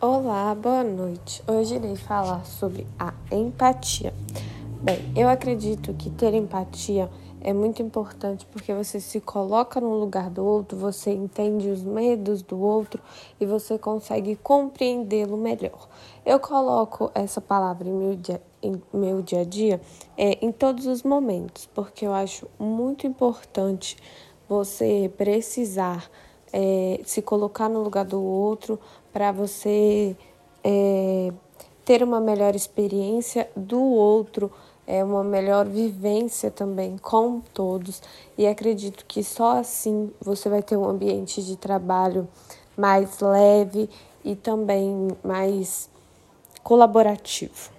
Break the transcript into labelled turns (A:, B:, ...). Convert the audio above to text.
A: Olá, boa noite. Hoje irei falar sobre a empatia. Bem, eu acredito que ter empatia é muito importante porque você se coloca no lugar do outro, você entende os medos do outro e você consegue compreendê-lo melhor. Eu coloco essa palavra em meu dia, em meu dia a dia é, em todos os momentos, porque eu acho muito importante você precisar é, se colocar no lugar do outro para você é, ter uma melhor experiência do outro, é, uma melhor vivência também com todos. E acredito que só assim você vai ter um ambiente de trabalho mais leve e também mais colaborativo.